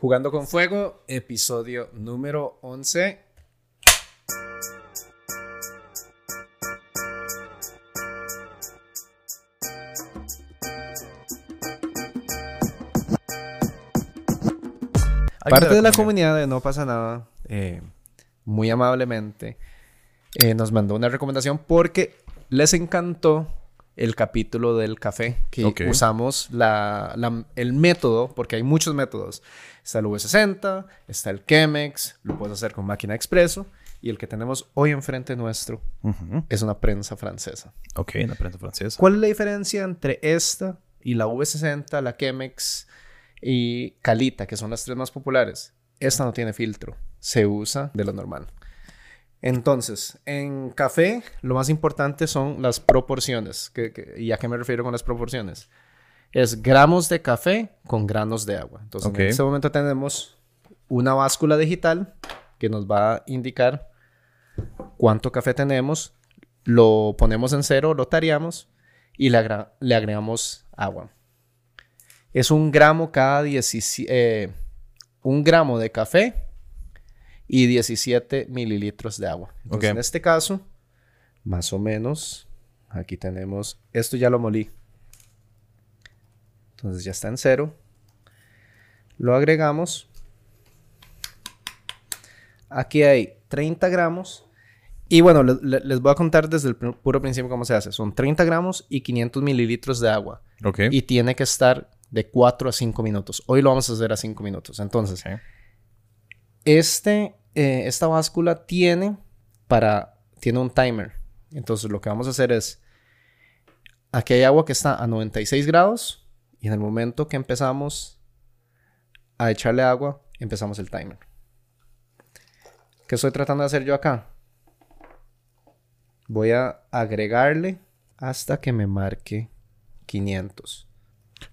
Jugando con Fuego, episodio número 11. Parte de la comunidad de No pasa nada, eh, muy amablemente, eh, nos mandó una recomendación porque les encantó el capítulo del café, que usamos la, el método, porque hay muchos métodos. Está el V60, está el Chemex, lo puedes hacer con máquina expreso, y el que tenemos hoy enfrente nuestro es una prensa francesa. Ok, una prensa francesa. ¿Cuál es la diferencia entre esta y la V60, la Chemex y Calita, que son las tres más populares? Esta no tiene filtro, se usa de lo normal. Entonces, en café lo más importante son las proporciones. ¿Y a qué me refiero con las proporciones? Es gramos de café con granos de agua. Entonces, en este momento tenemos una báscula digital que nos va a indicar cuánto café tenemos. Lo ponemos en cero, lo tareamos y le, agregamos agua. Es un gramo cada 17... Eh, un gramo de café y 17 mililitros de agua. Entonces, en este caso, más o menos, aquí tenemos, esto ya lo molí. Entonces ya está en cero. Lo agregamos. Aquí hay 30 gramos. Y bueno, les voy a contar desde el puro principio cómo se hace. Son 30 gramos y 500 mililitros de agua. Y tiene que estar de 4 a 5 minutos. Hoy lo vamos a hacer a 5 minutos. Entonces, este eh, esta báscula tiene para tiene un timer. Entonces lo que vamos a hacer es aquí hay agua que está a 96 grados y en el momento que empezamos a echarle agua, empezamos el timer. ¿Qué estoy tratando de hacer yo acá? Voy a agregarle hasta que me marque 500.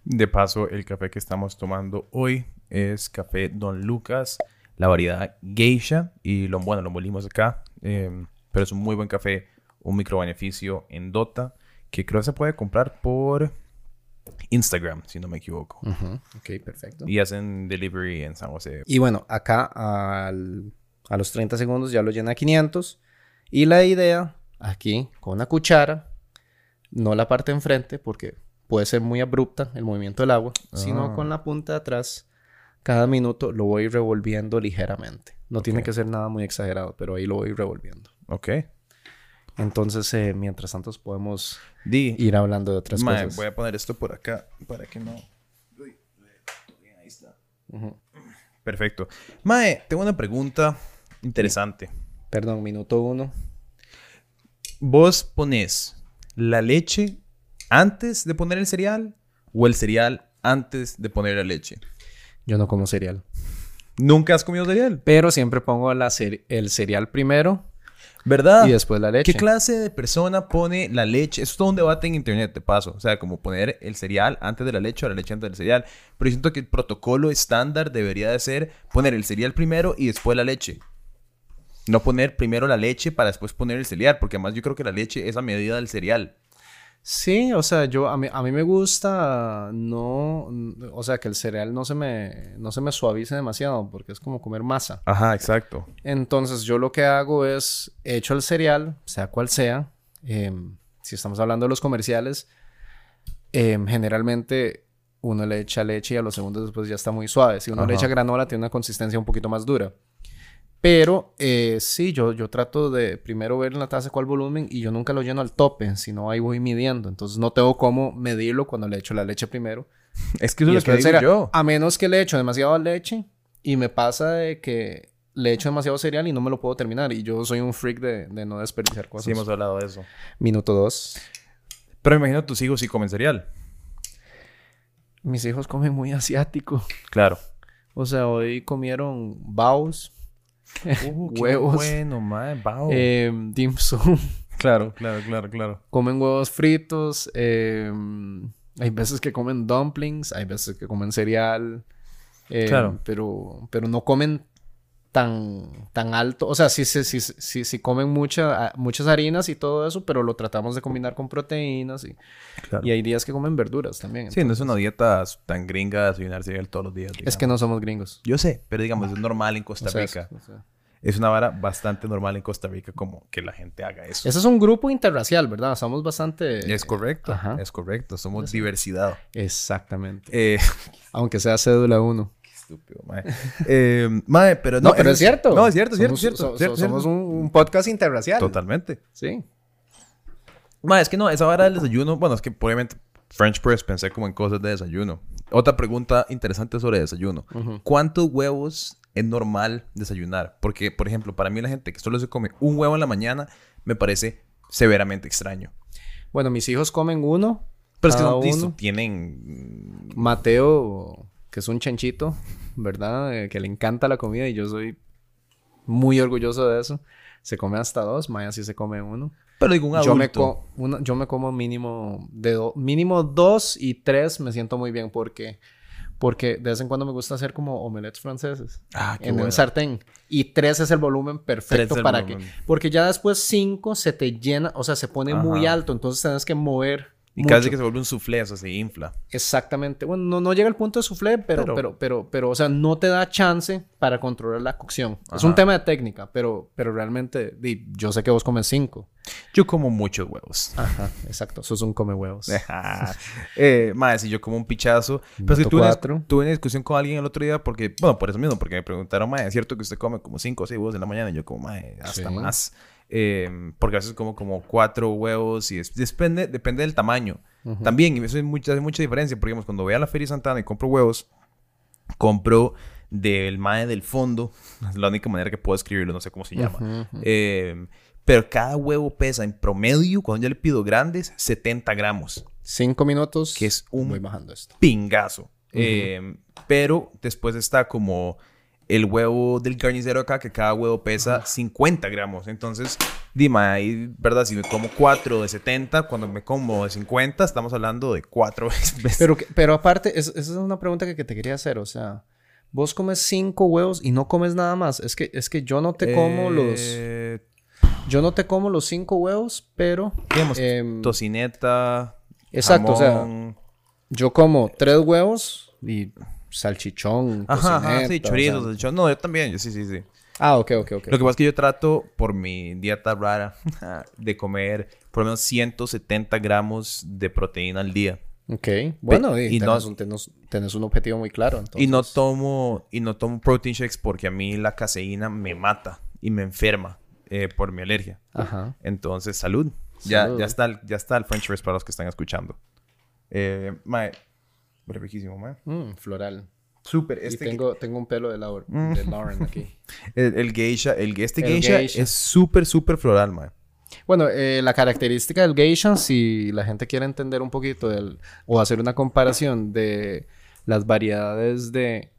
De paso, el café que estamos tomando hoy es café Don Lucas la variedad geisha y lo bueno, lo molimos acá, em, pero es un muy buen café, un micro beneficio en Dota que creo que se puede comprar por Instagram, si no me equivoco. Ok, perfecto. Y hacen delivery en San José. Y bueno, acá a los 30 segundos ya lo llena a 500. Y la idea, aquí, con una cuchara, no la parte enfrente, porque puede ser muy abrupta el movimiento del agua, sino ah. con la punta de atrás cada minuto lo voy revolviendo ligeramente. No tiene que ser nada muy exagerado, pero ahí lo voy revolviendo. Ok. Entonces, eh, mientras tanto, podemos ir hablando de otras cosas. Voy a poner esto por acá para que no. Uy, ahí está. Perfecto. Mae, tengo una pregunta interesante. Perdón, minuto uno. ¿Vos pones la leche antes de poner el cereal o el cereal antes de poner la leche? Yo no como cereal. ¿Nunca has comido cereal? Pero siempre pongo la el cereal primero. ¿Verdad? Y después la leche. ¿Qué clase de persona pone la leche? Eso es todo un debate en internet, te paso. O sea, como poner el cereal antes de la leche o la leche antes del cereal. Pero yo siento que el protocolo estándar debería de ser poner el cereal primero y después la leche. No poner primero la leche para después poner el cereal, porque además yo creo que la leche es a medida del cereal. Sí, o sea, yo a mí, a mí me gusta no, o sea, que el cereal no se me no se me suavice demasiado porque es como comer masa. Ajá, exacto. Entonces, yo lo que hago es echo el cereal, sea cual sea, em, si estamos hablando de los comerciales, em, generalmente uno le echa leche y a los segundos después ya está muy suave. Si uno le echa granola, tiene una consistencia un poquito más dura. Pero eh, sí, yo, yo trato de primero ver en la taza cuál volumen y yo nunca lo lleno al tope, sino ahí voy midiendo. Entonces no tengo cómo medirlo cuando le echo la leche primero. Es que eso es lo que digo yo. A menos que le echo demasiado leche y me pasa de que le echo demasiado cereal y no me lo puedo terminar. Y yo soy un freak de, de no desperdiciar cosas. Sí, hemos hablado de eso. Minuto dos. Pero imagino tus hijos sí comen cereal. Mis hijos comen muy asiático. Claro. O sea, hoy comieron baos Uh, huevos. bueno, madre, eh, dim sum. Claro, claro, claro, claro. Comen huevos fritos. Eh, hay veces que comen dumplings, hay veces que comen cereal. Eh, claro. Pero, pero no comen tan, tan alto. O sea, sí, sí, sí, sí, sí comen mucha, muchas harinas y todo eso, pero lo tratamos de combinar con proteínas y, y hay días que comen verduras también. Sí, no es una dieta tan gringa desayunar cereal todos los días. Es que no somos gringos. Yo sé, pero digamos, es normal en Costa Rica. es, una vara bastante normal en Costa Rica como que la gente haga eso. Ese es un grupo interracial, ¿verdad? Somos bastante... Es correcto, es correcto. Somos diversidad. Exactamente. Eh... Aunque sea cédula 1 estúpido, mae. Eh, mae, pero no. pero es, cierto. No, es cierto, es cierto, cierto, somos un, podcast interracial. Totalmente. Sí. Mae, es que no, esa hora del desayuno, bueno, es que obviamente French Press pensé como en cosas de desayuno. Otra pregunta interesante sobre desayuno. ¿Cuántos huevos es normal desayunar? Porque, por ejemplo, para mí la gente que solo se come un huevo en la mañana me parece severamente extraño. Bueno, mis hijos comen uno. Pero es que no, tienen... Mateo que es un chanchito, ¿verdad? Eh, que le encanta la comida y yo soy muy orgulloso de eso. Se come hasta dos, Maya sí se come uno. Pero digo, un adulto. Yo me, yo me como mínimo, de mínimo dos y tres me siento muy bien porque... Porque de vez en cuando me gusta hacer como omelets franceses. Ah, en un sartén. Y tres es el volumen perfecto para que... Porque ya después cinco se te llena, o sea, se pone muy alto. Entonces tienes que mover y casi que se vuelve un soufflé, o sea, se infla. Exactamente. Bueno, no, no llega al punto de soufflé, pero, pero, pero, pero, o sea, no te da chance para controlar la cocción. Es un tema de técnica, pero, pero realmente, yo sé que vos comes cinco. Yo como muchos huevos. Ajá, exacto. Sos un come huevos. eh, madre, si yo como un pichazo. Pero es que tuve, tuve una discusión con alguien el otro día porque, bueno, por eso mismo, porque me preguntaron, madre, ¿es cierto que usted come como cinco o seis huevos en la mañana? Y yo como, madre, hasta más. Eh, porque a veces como como cuatro huevos y depende, depende del tamaño. También, y eso mucha, hace mucha diferencia, porque cuando voy a la Feria Santana y compro huevos, compro del MAE del fondo, es la única manera que puedo escribirlo, no sé cómo se llama. Eh, pero cada huevo pesa en promedio, cuando yo le pido grandes, 70 gramos. Cinco minutos. Que es un Voy bajando esto. pingazo. Eh, pero después está como el huevo del carnicero acá, que cada huevo pesa 50 gramos. Entonces, dime, ahí, ¿verdad? Si me como 4 de 70, cuando me como de 50, estamos hablando de 4 veces. Pero, pero aparte, esa es una pregunta que, te quería hacer. O sea, vos comes 5 huevos y no comes nada más. Es que, es que yo no te como los... Eh, yo no te como los 5 huevos, pero... Digamos, em, tocineta, Exacto, o sea, yo como 3 huevos y salchichón, ajá, sí, chorizo, salchichón. No, yo también, sí, sí, sí. Ah, ok, ok, ok. Lo que pasa es que yo trato, por mi dieta rara, de comer por lo menos 170 gramos de proteína al día. Ok. Bueno, y, tenés, un, un, objetivo muy claro. Y no tomo y no tomo protein shakes porque a mí la caseína me mata y me enferma eh, por mi alergia. Ajá. Entonces, salud. Ya, ya, está el, ya está el French press para los que están escuchando. Eh, mae, Brevísimo, mae. Mm, floral. Súper. Este tengo, tengo un pelo de, Laura, mm. de Lauren aquí. el, geisha, el, este geisha, es súper, súper floral, mae. Bueno, eh, la característica del geisha, si la gente quiere entender un poquito del, o hacer una comparación de las variedades de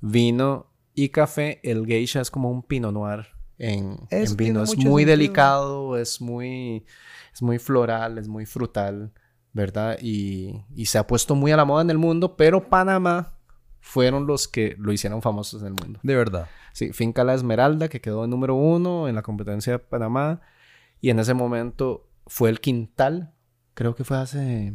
vino y café, el geisha es como un pinot noir en, en vino. Es muy delicado, es muy, es muy floral, es muy frutal. ¿Verdad? Y, se ha puesto muy a la moda en el mundo, pero Panamá fueron los que lo hicieron famosos en el mundo. De verdad. Sí, Finca La Esmeralda, que quedó en número uno en la competencia de Panamá. Y en ese momento fue el quintal, creo que fue hace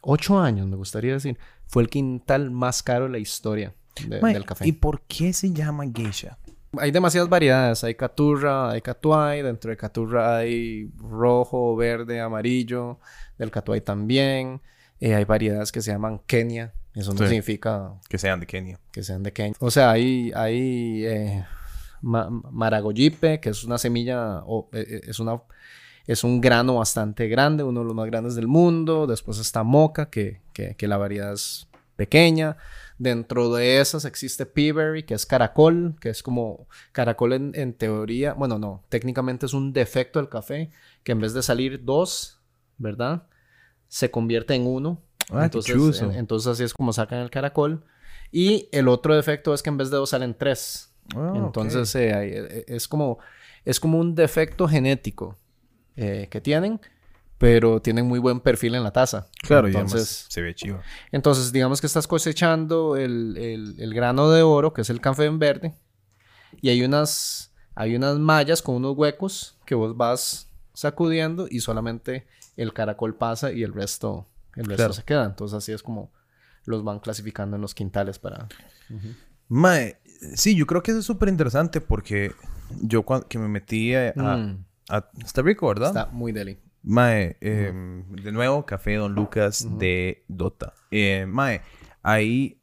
ocho años, me gustaría decir. Fue el quintal más caro de la historia del café. ¿Y por qué se llama geisha? Hay demasiadas variedades. Hay caturra, hay catuay. Dentro de caturra hay rojo, verde, amarillo. Del catuay también. Eh, hay variedades que se llaman Kenia. Eso no significa... Que sean de Kenia. Que sean de Kenia. O sea, hay... hay eh, maragoyipe, que es una semilla... Eh, es una... Es un grano bastante grande, uno de los más grandes del mundo. Después está moca, que, que, que la variedad es pequeña. Dentro de esas existe Peaberry, que es caracol, que es como caracol en, teoría, bueno, no, técnicamente es un defecto del café, que en vez de salir dos, ¿verdad? Se convierte en uno. Ah, entonces, entonces así es como sacan el caracol. Y el otro defecto es que en vez de dos salen tres. Ah, entonces eh, eh, es, como, es como un defecto genético eh, que tienen pero tienen muy buen perfil en la taza. Claro, entonces se ve chido. Entonces, digamos que estás cosechando el, el, grano de oro, que es el café en verde, Y hay unas, hay unas mallas con unos huecos que vos vas sacudiendo y solamente el caracol pasa y el resto, el resto Claro. se queda. Entonces así es como los van clasificando en los quintales para... Mae, sí, yo creo que eso es súper interesante porque yo cuando que me metí a, a- Mm, a- Está rico, ¿verdad? está muy deli. Mae, eh, de nuevo, Café Don Lucas de Dota. Eh, mae, ahí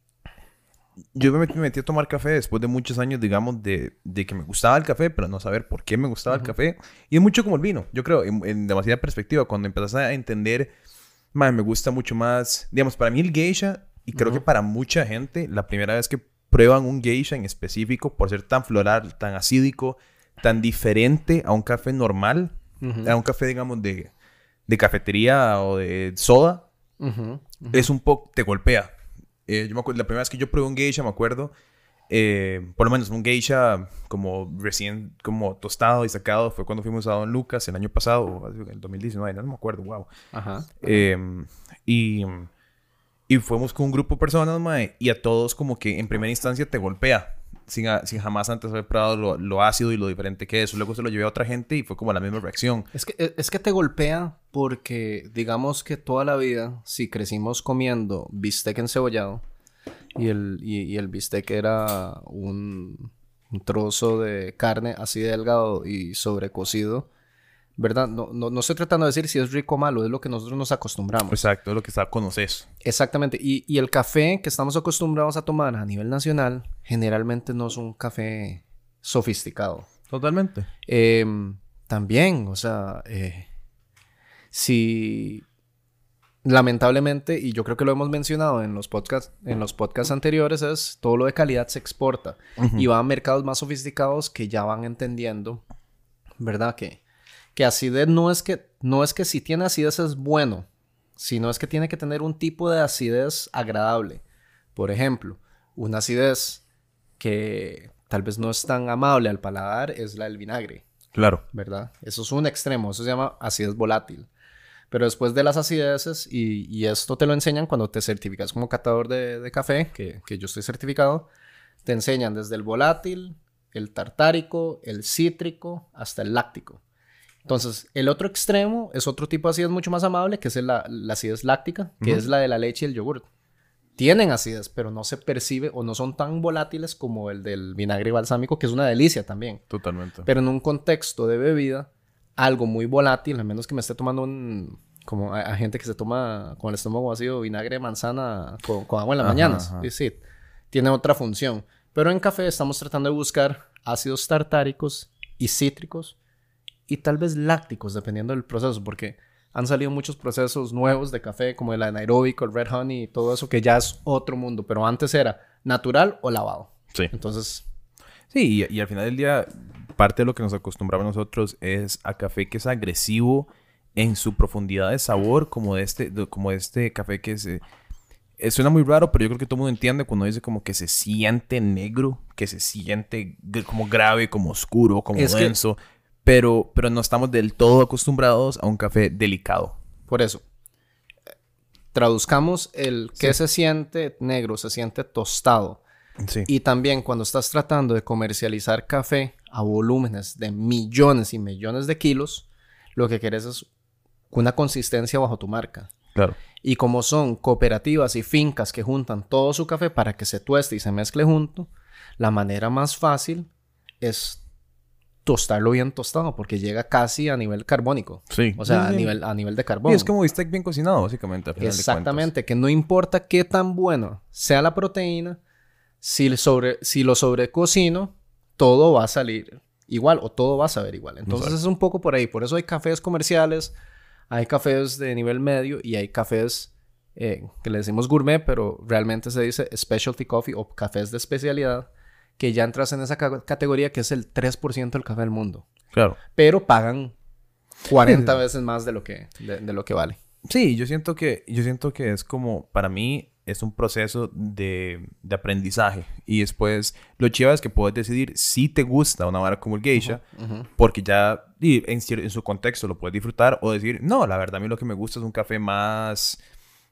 yo me metí, me metí a tomar café después de muchos años, digamos, de, de que me gustaba el café, pero no saber por qué me gustaba el café. Y es mucho como el vino, yo creo, en, en demasiada perspectiva. Cuando empezás a entender, mae, me gusta mucho más, digamos, para mí el geisha, y creo que para mucha gente, la primera vez que prueban un geisha en específico, por ser tan floral, tan acídico, tan diferente a un café normal, Ujú. a un café, digamos, de, de cafetería o de soda, Ujú, ujú. es un poco, te golpea. Eh, yo me acuerdo, la primera vez que yo probé un geisha, me acuerdo, eh, por lo menos un geisha como recién, como tostado y sacado, fue cuando fuimos a Don Lucas el año pasado, en el 2019, no me acuerdo, wow. Ajá. Eh, y, y fuimos con un grupo de personas, mae, y a todos como que en primera instancia te golpea, sin, jamás antes haber probado lo, ácido y lo diferente que es. Luego se lo llevé a otra gente y fue como la misma reacción. Es que, es que te golpea porque, digamos que toda la vida, si crecimos comiendo bistec encebollado y el, y el bistec era un, un trozo de carne así delgado y sobrecocido, ¿verdad? No, no, no estoy tratando de decir si es rico o malo, es lo que nosotros nos acostumbramos. Exacto, es lo que conoces. Exactamente. Y, y el café que estamos acostumbrados a tomar a nivel nacional, generalmente no es un café sofisticado. Totalmente. Em, también, o sea, eh, si lamentablemente, y yo creo que lo hemos mencionado en los podcasts, en los podcasts anteriores, es todo lo de calidad se exporta y va a mercados más sofisticados que ya van entendiendo, ¿verdad? Que, que acidez no es que, no es que si tiene acidez es bueno, sino es que tiene que tener un tipo de acidez agradable. Por ejemplo, una acidez que tal vez no es tan amable al paladar es la del vinagre. Claro. ¿verdad? Eso es un extremo, eso se llama acidez volátil. Pero después de las acideces, y, y esto te lo enseñan cuando te certificas como catador de, de café, que, que yo estoy certificado, te enseñan desde el volátil, el tartárico, el cítrico, hasta el láctico. Entonces, el otro extremo es otro tipo de acidez mucho más amable, que es la, la acidez láctica, que es la de la leche y el yogur. Tienen acidez, pero no se percibe o no son tan volátiles como el del vinagre balsámico, que es una delicia también. Totalmente. Pero en un contexto de bebida, algo muy volátil, a menos que me esté tomando un... Como a, a gente que se toma con el estómago vacío vinagre de manzana con, con agua en las Ajá, mañanas. ajá. Sí, sí, tiene otra función. Pero en café estamos tratando de buscar ácidos tartáricos y cítricos y tal vez lácticos, dependiendo del proceso, porque han salido muchos procesos nuevos de café, como el anaeróbico, el red honey y todo eso, que ya es otro mundo. Pero antes era natural o lavado. Sí. Entonces, Sí, y, y al final del día, parte de lo que nos acostumbramos nosotros es a café que es agresivo en su profundidad de sabor, como de este, de- como este café que se... eh, suena muy raro, pero yo creo que todo el mundo entiende cuando dice como que se siente negro, que se siente como grave, como oscuro, como Es que- denso, pero, pero no estamos del todo acostumbrados a un café delicado. Por eso, traduzcamos el que se siente negro, se siente tostado. Sí. Y también cuando estás tratando de comercializar café a volúmenes de millones y millones de kilos, lo que quieres es una consistencia bajo tu marca. Claro. Y como son cooperativas y fincas que juntan todo su café para que se tueste y se mezcle junto, la manera más fácil es tostarlo bien tostado porque llega casi a nivel carbónico. Sí. O sea, Sí, a nivel, a nivel de carbón. Y es como bistec bien cocinado, básicamente. al final de Exactamente, que no importa qué tan bueno sea la proteína, si, sobre, si lo sobrecocino, todo va a salir igual o todo va a saber igual. Entonces Exacto. es un poco por ahí. Por eso hay cafés comerciales, hay cafés de nivel medio y hay cafés eh, que le decimos gourmet, pero realmente se dice specialty coffee o cafés de especialidad, que ya entras en esa ca- categoría que es el 3% del café del mundo. Claro. Pero pagan 40 veces más de lo que, de- de lo que vale. Sí, yo siento que, yo siento que es como, para mí, es un proceso de, de aprendizaje. Y después, lo chiva es que puedes decidir si te gusta una vara como el geisha, porque ya y en, en su contexto lo puedes disfrutar, o decir, no, la verdad, a mí lo que me gusta es un café más,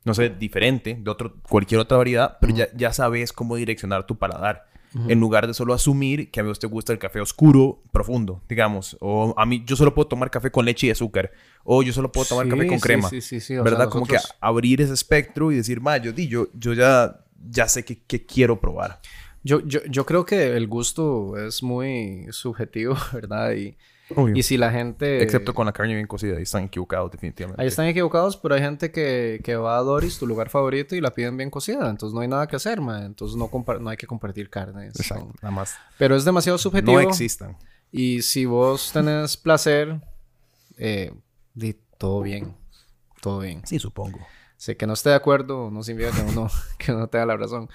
no sé, diferente, de otro, cualquier otra variedad, pero ya, ya sabes cómo direccionar tu paladar. En lugar de solo asumir que a a usted gusta el café oscuro, profundo, digamos. O a mí, yo solo puedo tomar café con leche y azúcar. O yo solo puedo tomar café con Sí, crema. Sí, sí, sí. o ¿Verdad? sea, Como que nosotros- abrir ese espectro y decir, ma, yo, yo, yo ya, ya sé que, que quiero probar. Yo, yo, yo creo que el gusto es muy subjetivo, ¿verdad? Y, Obvio. y si la gente... Excepto con la carne bien cocida. Ahí están equivocados, definitivamente. Ahí están equivocados, pero hay gente que, que va a Doris, tu lugar favorito, y la piden bien cocida. Entonces no hay nada que hacer, man. Entonces no, no hay que compartir carnes. Exacto. Son- Nada más. Pero es demasiado subjetivo. No existan. Y si vos tenés placer, eh, di todo bien. Todo bien. Sí, supongo. Sé que no esté de acuerdo, no significa que uno, que uno tenga la razón.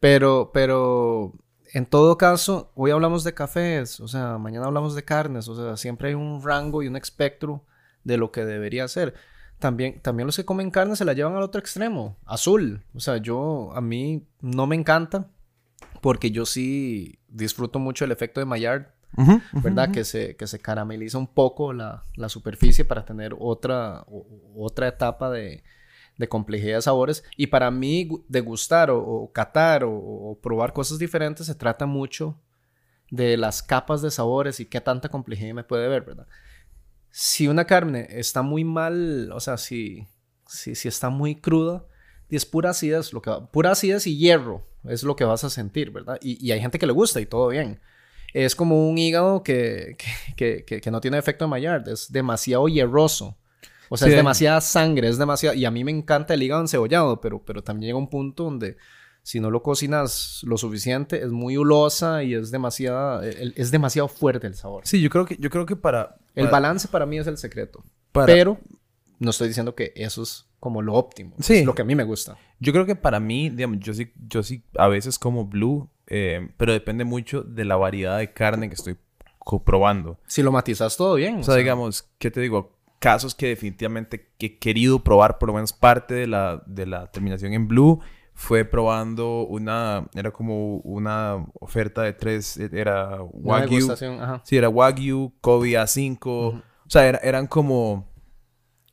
Pero, pero, en todo caso, hoy hablamos de cafés, o sea, mañana hablamos de carnes, o sea, siempre hay un rango y un espectro de lo que debería ser. También, también los que comen carne se la llevan al otro extremo, azul. O sea, yo, a mí no me encanta porque yo sí disfruto mucho el efecto de Maillard, ¿verdad? Que se, que se carameliza un poco la, la superficie para tener otra, o- otra etapa de, de complejidad de sabores. Y para mí, gu- degustar o, o catar o, probar cosas diferentes se trata mucho de las capas de sabores y qué tanta complejidad me puede ver, ¿verdad? Si una carne está muy mal, o sea, si, si, si está muy cruda, y es pura acidez, lo que va- pura acidez y hierro es lo que vas a sentir, ¿verdad? Y, y hay gente que le gusta y todo bien. Es como un hígado que, que, que- que- que no tiene efecto de Maillard, es demasiado hierroso. O sea, Sí. es demasiada sangre, es demasiado... Y a mí me encanta el hígado encebollado, pero, pero también llega un punto donde si no lo cocinas lo suficiente, es muy hulosa y es demasiado, es demasiado fuerte el sabor. Sí, yo creo que, yo creo que para... El para- balance para mí es el secreto. para- Pero no estoy diciendo que eso es como lo óptimo. Sí. Es lo que a mí me gusta. Yo creo que para mí, digamos, yo sí, yo sí a veces como blue, eh, pero depende mucho de la variedad de carne que estoy probando. Si lo matizas todo bien. O sea, digamos, ¿qué te digo? Casos que definitivamente he querido probar, por lo menos parte de la, de la terminación en blue, fue probando una, era como una oferta de tres, era Wagyu. ajá. Sí, era Wagyu, Kobe A5. O sea, era- eran como,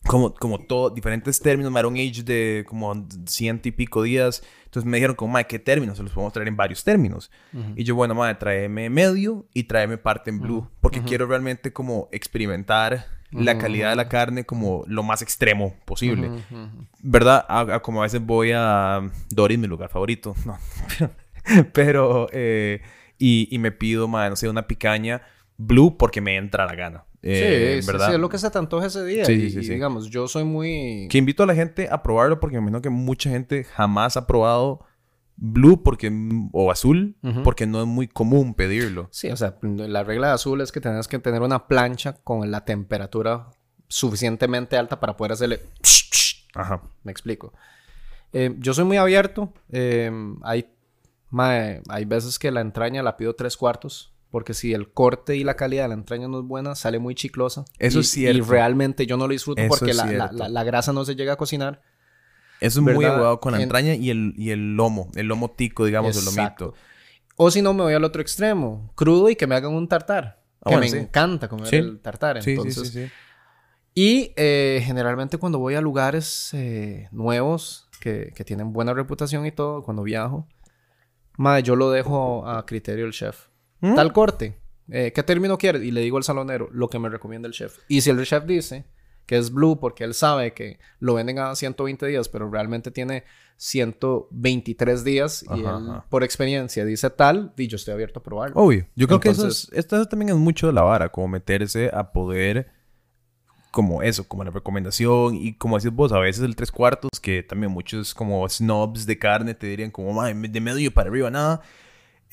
como, como todo, diferentes términos. Maron Age de como ciento y pico días. Entonces me dijeron, como, madre, ¿qué términos? Se los podemos traer en varios términos. Y yo, bueno, madre, tráeme medio y tráeme parte en blue. Porque quiero realmente como experimentar la calidad de la carne como lo más extremo posible. Ujú, ujú. ¿Verdad? A- a- como a veces voy a Doris, mi lugar favorito. No, pero... eh, y, y me pido, madre, no sé, una picaña blue porque me entra la gana. Eh, sí, sí, ¿verdad? sí, es lo que se te antoja ese día. Sí, y, sí, sí, sí. digamos, yo soy muy... Que invito a la gente a probarlo porque me imagino que mucha gente jamás ha probado blue porque, o azul Ujú. porque no es muy común pedirlo. Sí, o sea, la regla de azul es que tienes que tener una plancha con la temperatura suficientemente alta para poder hacerle... Ajá. Me explico. Eh, yo soy muy abierto. eh, hay, mae, hay veces que la entraña la pido tres cuartos. Porque si el corte y la calidad de la entraña no es buena, sale muy chiclosa. Eso Y- es cierto. Y realmente yo no lo disfruto Eso porque la, la- la- la grasa no se llega a cocinar. Eso es muy ¿Verdad? abogado con la En- entraña y el, y el lomo. El lomo tico, digamos, el Exacto. lomito. O si no, me voy al otro extremo. Crudo y que me hagan un tartar. Ah, que bueno, me sí. encanta comer Sí. el tartar. Entonces, sí. Y eh, generalmente cuando voy a lugares eh, nuevos que, que tienen buena reputación y todo, cuando viajo, madre, yo lo dejo a criterio del chef. ¿Mm? Tal corte. eh, ¿Qué término quieres? Y le digo al salonero lo que me recomienda el chef. Y si el chef dice que es blue porque él sabe que lo venden a 120 días, pero realmente tiene 123 días y Ajá, él ajá. por experiencia dice tal, y yo estoy abierto a probarlo. Obvio. Yo creo que eso, es, esto también es mucho de la vara, como meterse a poder, como eso, como la recomendación y como decís vos, a veces el tres cuartos, que también muchos como snobs de carne te dirían como, "Mae, de medio para arriba, nada.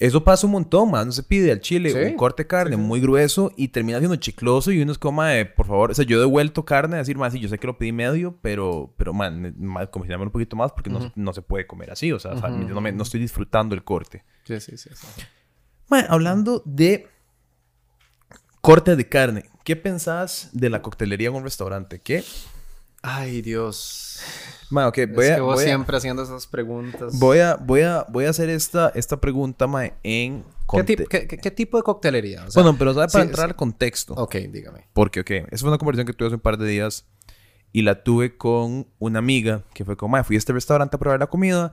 Eso pasa un montón, man. No se pide al chile Sí, un corte de carne sí, sí. muy grueso y termina siendo chicloso y uno es como, "Mae, por favor, o sea, yo he devuelto carne a decir, más sí, yo sé que lo pedí medio, pero, pero, man, ma- cocinármelo un poquito más porque no, se- no se puede comer así, o sea, o sea, Ujú, no, me- no estoy disfrutando el corte. Sí, sí, sí. Mae, hablando de corte de carne, ¿qué pensás de la coctelería en un restaurante? ¿Qué? Ay, Dios. Mae, ok, voy es a, que vos voy a- siempre haciendo esas preguntas. voy a, voy a, voy a hacer esta, esta pregunta, mae, en ¿Qué, conte- tip- qué- qué- qué tipo de coctelería? O sea, Bueno, pero ¿sabes? Para sí, entrar sí. al contexto. Ok, dígame. Porque, ok, esa fue una conversación que tuve hace un par de días y la tuve con una amiga que fue como, "Mae, fui a este restaurante a probar la comida.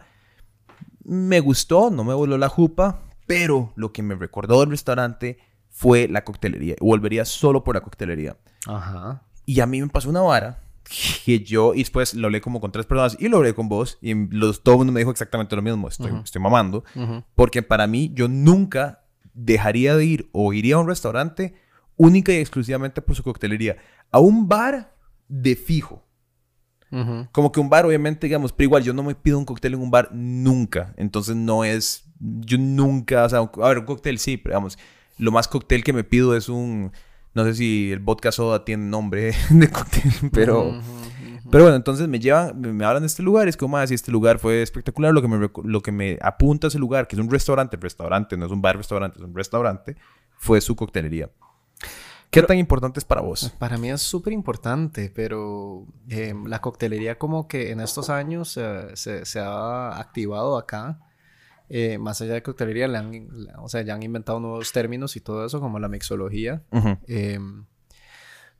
Me gustó, no me voló la jupa, Pero lo que me recordó del restaurante fue la coctelería. Volvería solo por la coctelería. Ajá. Y a mí me pasó una vara que yo, y después lo hablé como con tres personas y lo hablé con vos, y los, todo el mundo me dijo exactamente lo mismo. Estoy, estoy mamando. Ujú. Porque para mí, yo nunca dejaría de ir o iría a un restaurante única y exclusivamente por su coctelería. A un bar de fijo. Ujú. Como que un bar, obviamente, digamos, pero igual yo no me pido un cóctel en un bar nunca. Entonces no es. Yo nunca. O sea, un- a ver, un cóctel sí, pero digamos, lo más cóctel que me pido es un. No sé si el vodka soda tiene nombre de cóctel, pero. Pero bueno, entonces me llevan, me, hablan de este lugar es como, ah, sí, este lugar fue espectacular. Lo que, me, lo que me apunta a ese lugar, que es un restaurante, restaurante, no es un bar, restaurante, es un restaurante, fue su coctelería. ¿Qué tan importante es para vos? Para mí es súper importante, pero eh, la coctelería como que en estos años eh, se, se ha activado acá. Eh, más allá de coctelería, le han, le- o sea, ya han inventado nuevos términos y todo eso, como la mixología. Ujú. Em,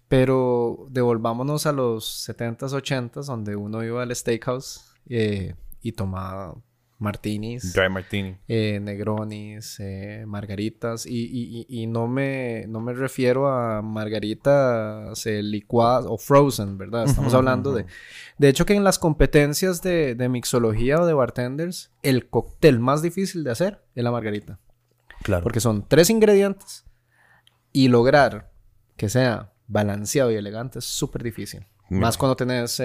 pero devolvámonos a los 70s, 80s, donde uno iba al steakhouse eh, y tomaba martinis, Dry Martini. eh, negronis, eh, margaritas. Y, y- y- no, me, no me refiero a margaritas eh, licuadas o frozen, ¿verdad? Estamos hablando de... De hecho, que en las competencias de, de mixología o de bartenders, el cóctel más difícil de hacer es la margarita. Claro. Porque son tres ingredientes y lograr que sea balanceado y elegante es súper difícil. Mira. Más cuando tenés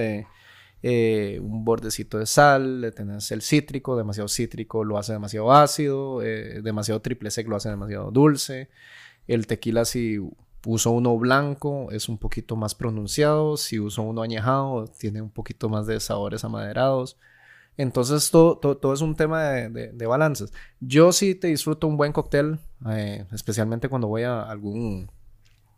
eh, un bordecito de sal, eh, tenés el cítrico, demasiado cítrico lo hace demasiado ácido, eh, demasiado triple sec lo hace demasiado dulce. El tequila si uso uno blanco es un poquito más pronunciado, si uso uno añejado tiene un poquito más de sabores amaderados. Entonces todo, todo, es un tema de, de- de balances. Yo sí te disfruto un buen cóctel, eh, especialmente cuando voy a algún,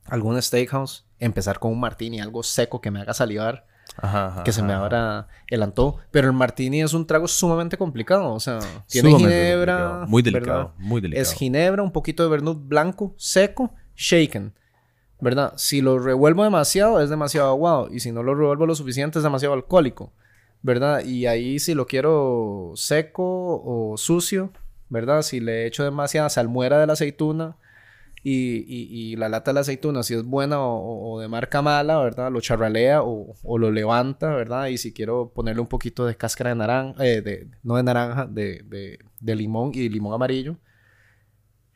algún steakhouse, empezar con un martini, algo seco que me haga salivar, Ajá, ajá, que se me abra el antojo. Pero el martini es un trago sumamente complicado, o sea, tiene ginebra, complicado. Muy delicado. ¿verdad? Muy delicado. Es ginebra, un poquito de vermouth blanco, seco, shaken. ¿Verdad? Si lo revuelvo demasiado, es demasiado aguado. Y si no lo revuelvo lo suficiente, es demasiado alcohólico. ¿Verdad? Y ahí si lo quiero seco o sucio, ¿verdad? Si le echo demasiada salmuera de la aceituna y, la lata de la aceituna, si es buena o, de marca mala, ¿verdad? Lo charralea o, lo levanta, ¿verdad? Y si quiero ponerle un poquito de cáscara de naranja, eh, de, no de naranja, de, de- limón y limón amarillo,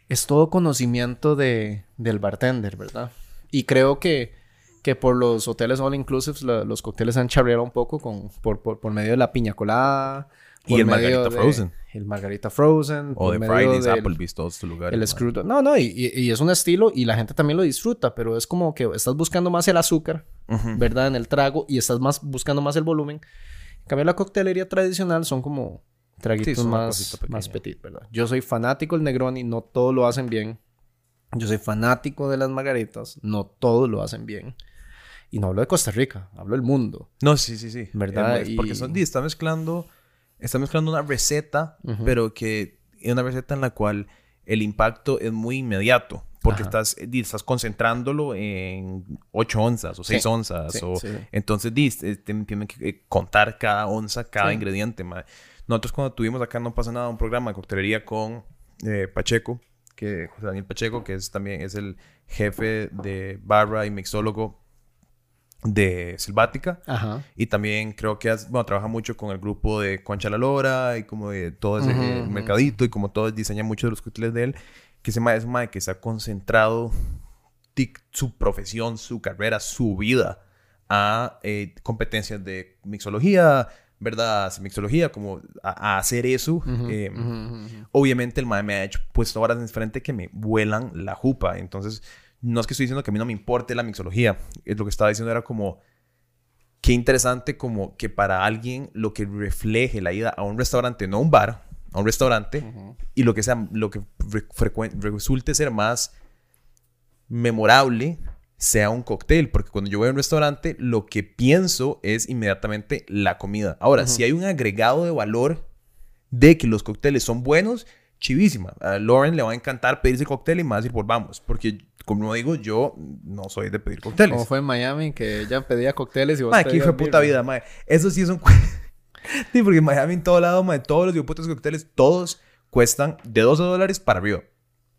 es todo conocimiento de, del bartender, ¿verdad? Y creo que, que por los hoteles all inclusive la- los cócteles han charreado un poco con, por, por, por medio de la piña colada. Y el Margarita Frozen. El Margarita Frozen. O de Fridays, del- Applebee's, todos estos lugares. el man. screw. No, no, y, y- es un estilo y la gente también lo disfruta, pero es como que estás buscando más el azúcar, Ujú. ¿verdad? En el trago y estás más buscando más el volumen. En cambio, la coctelería tradicional son como traguitos Sí, más, más petit, ¿verdad? Yo soy fanático del Negroni, no todos lo hacen bien. Yo soy fanático de las margaritas, no todos lo hacen bien. Y no hablo de Costa Rica, hablo del mundo. No, sí, sí, sí. ¿Verdad? Eh, Porque Y- son, está mezclando, está mezclando una receta, pero que es una receta en la cual el impacto es muy inmediato. Porque Ajá. estás, estás concentrándolo en 8 onzas o 6 Sí, onzas. sí, o, sí. Entonces, di, eh, te- tienen que eh, contar cada onza, cada ingrediente. ma. Nosotros cuando tuvimos acá No pasa nada un programa de coctelería con eh, Pacheco, que José Daniel Pacheco, que es también es el jefe de barra y mixólogo de Selvática. Ajá. Y también creo que hace- bueno, trabaja mucho con el grupo de Concha La Lora y como de todo ese Ujú, eh, ujú. mercadito y como todo diseña muchos de los cócteles de él. Que mae es mae que se ha concentrado tic- su profesión, su carrera, su vida a eh, competencias de mixología, ¿verdad? Mixología, como a, a hacer eso. Eh, ujú. obviamente el mae me ha hecho puesto horas en frente que me vuelan la jupa. Entonces, no es que estoy diciendo que a mí no me importe la mixología. Lo que estaba diciendo era como qué interesante como que para alguien lo que refleje la ida a un restaurante, no a un bar, a un restaurante, y lo que sea, lo que resulte ser más memorable sea un cóctel, porque cuando yo voy a un restaurante, lo que pienso es inmediatamente la comida. Ahora, si hay un agregado de valor de que los cócteles son buenos, chivísima. A Lauren le va a encantar pedirse cóctel y más decir, volvamos, porque como digo, yo no soy de pedir cócteles. Como fue en Miami que ella pedía cócteles y vos de pedías puta vida, mae. Eso sí es un... sí, porque en Miami en todo lado, mae, todos los putos cócteles, todos cuestan de 12 dólares para arriba.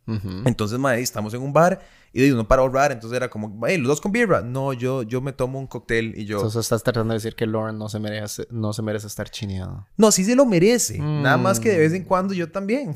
Ujú. Entonces, mae, estamos en un bar y de uno para ahorrar, entonces era como, hey, los dos con birra. No, yo, yo me tomo un cóctel y yo... Entonces estás tratando de decir que Lauren no se merece, no se merece estar chineado. No, sí se lo merece. Nada más que de vez en Mm. cuando yo también.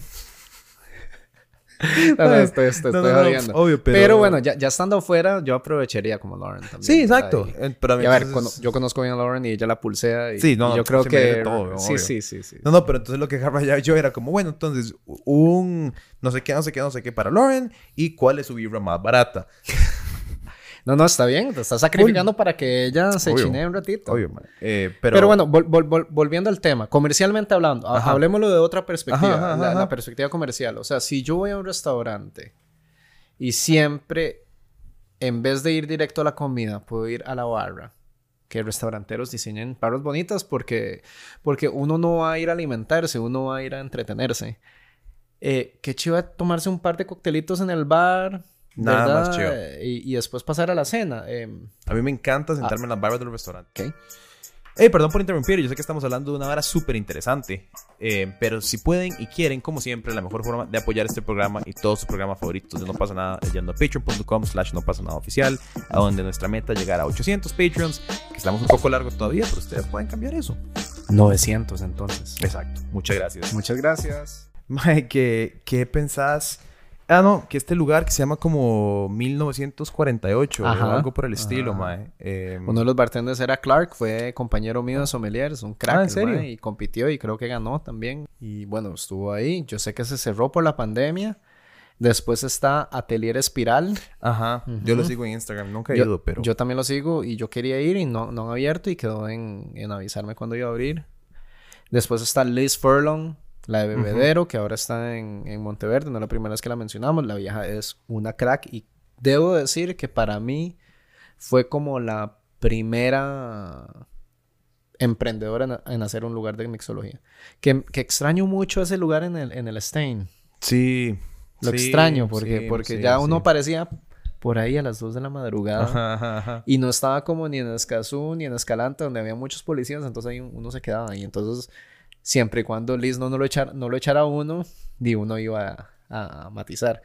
No, no, estoy, estoy, No, estoy no, no, jodiendo. obvio, pero- pero... bueno, ya, ya estando afuera, yo aprovecharía como Lauren también. Sí, exacto. Ahí. Eh, Pero a mí ver, cono- yo conozco bien a Lauren y ella la pulsea. Y, Sí, no, y yo creo que. todo, sí, sí, sí, sí. No, no, pero entonces lo que agarraba yo era como, bueno, entonces, un no sé qué, no sé qué, no sé qué para Lauren y cuál es su birra más barata. No, no, está bien. Te estás sacrificando para que ella se Obvio. chinee un ratito. Obvio, man. Eh, pero, Pero, bueno, vol- vol- vol- volviendo al tema, comercialmente hablando, ha- Ajá. hablemoslo de otra perspectiva, Ajá, ajá, la, perspectiva comercial. O sea, si yo voy a un restaurante y siempre, en vez de ir directo a la comida, puedo ir a la barra, que restauranteros diseñen barras bonitas porque, porque uno no va a ir a alimentarse, uno va a ir a entretenerse. Eh, qué chido tomarse un par de coctelitos en el bar. Nada ¿verdad? más chido. Y, y después pasar a la cena. Em, a mí me encanta sentarme en las barras del restaurante. ok. Hey, perdón por interrumpir, yo sé que estamos hablando de una vara súper interesante, eh, pero si pueden y quieren, como siempre, la mejor forma de apoyar este programa y todos sus programas favoritos de No Pasa Nada es yendo a patreon.com slash no pasa nada oficial, a donde nuestra meta es llegar a 800 Patreons, que estamos un poco largos todavía, pero ustedes pueden cambiar eso. 900 entonces. Exacto, muchas gracias. Muchas gracias. Mae, ¿qué, ¿qué pensás? Ah, no, que este lugar que se llama como 1948 Ajá, o algo por el estilo, ajá. mae. Eh, Uno de los bartenders era Clark, fue compañero mío de sommelier, es un crack. Ah, ¿en serio? mae, y compitió y creo que ganó también. Y bueno, estuvo ahí. Yo sé que se cerró por la pandemia. Después está Atelier Espiral. Ajá, yo lo sigo en Instagram, nunca he Yo, ido, pero... yo también lo sigo y yo quería ir y no, no han abierto y quedó en, en avisarme cuando iba a abrir. Después está Liz Furlong, la de Bebedero, que ahora está en, en Monteverde. No es la primera vez que la mencionamos. La vieja es una crack y debo decir que para mí fue como la primera emprendedora en, en hacer un lugar de mixología. Que, que extraño mucho ese lugar en el, en el Stein. Sí. Lo sí, extraño porque, sí, porque sí, ya uno parecía por ahí a las 2 de la madrugada. Ajá, ajá, ajá. Y no estaba como ni en Escazú ni en Escalante, donde había muchos policías, entonces ahí uno se quedaba ahí. Entonces, siempre y cuando Liz no, no, lo, echara, no lo echara uno, y uno iba a, a matizar.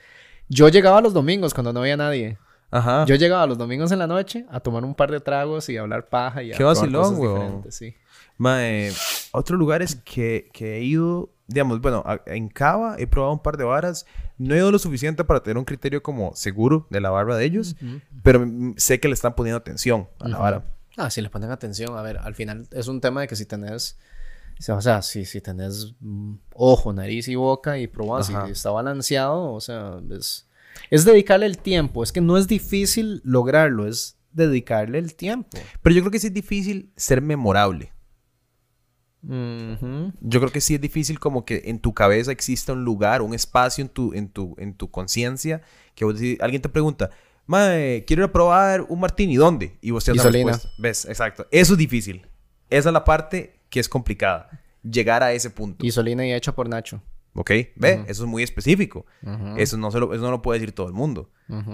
Yo llegaba los domingos cuando no había nadie. Ajá. Yo llegaba los domingos en la noche a tomar un par de tragos y a hablar paja y a Qué vacilón, diferentes, sí. Mae, otros lugares que, que he ido, digamos, bueno, a- en Cava he probado un par de varas. No he ido lo suficiente para tener un criterio como seguro de la barra de ellos, pero mm, sé que le están poniendo atención a la Ujú. vara. Ah, si le ponen atención, a ver, al final es un tema de que si tenés, o sea, si, si tenés mm, ojo, nariz y boca y probás, Ajá. si está balanceado, o sea, es, es dedicarle el tiempo, es que no es difícil lograrlo, es dedicarle el tiempo. Pero yo creo que sí es difícil ser memorable. Ujú. Yo creo que sí es difícil como que en tu cabeza exista un lugar, un espacio en tu, en tu, en tu conciencia que vos decís- alguien te pregunta, Mae, quiero ir a probar un martini, ¿dónde? Y vos te das la respuesta. ¿Ves? Exacto. Eso es difícil. Esa es la parte que es complicada. Llegar a ese punto. Isolina y hecha por Nacho. ¿Ok? ¿Ve? Eso es muy específico. Eso, no se lo, eso no lo puede decir todo el mundo.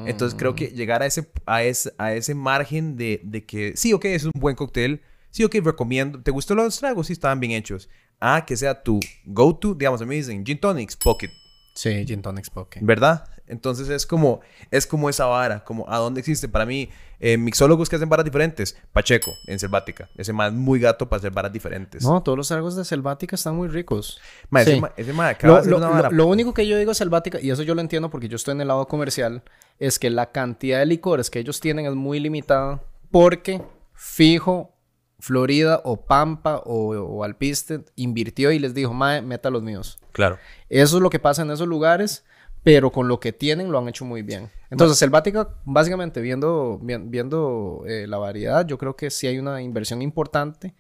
Entonces creo que llegar a ese, a ese, a ese margen de, de que sí, ok, es un buen cóctel. Sí, ok, recomiendo. ¿Te gustó los tragos? Sí, estaban bien hechos. Ah, que sea tu go-to. Digamos, a mí dicen Gin Tonics, Pocket. Sí, Gin Tonics Poke. ¿Verdad? Entonces es como, es como esa vara, como a dónde existe. Para mí, eh, mixólogos que hacen varas diferentes. Pacheco, en Selvática. Ese más muy gato para hacer varas diferentes. No, todos los tragos de Selvática están muy ricos. Ma, ese ma- ese ma acaba Lo, de lo- una lo- vara. lo único que yo digo selvática, y eso yo lo entiendo porque yo estoy en el lado comercial, es que la cantidad de licores que ellos tienen es muy limitada porque fijo, Florida o Pampa o, o Alpiste invirtió y les dijo, mae, meta los míos. Claro. Eso es lo que pasa en esos lugares, pero con lo que tienen lo han hecho muy bien. Entonces, Selvática, básicamente viendo, vi- viendo eh, la variedad, yo creo que sí hay una inversión importante.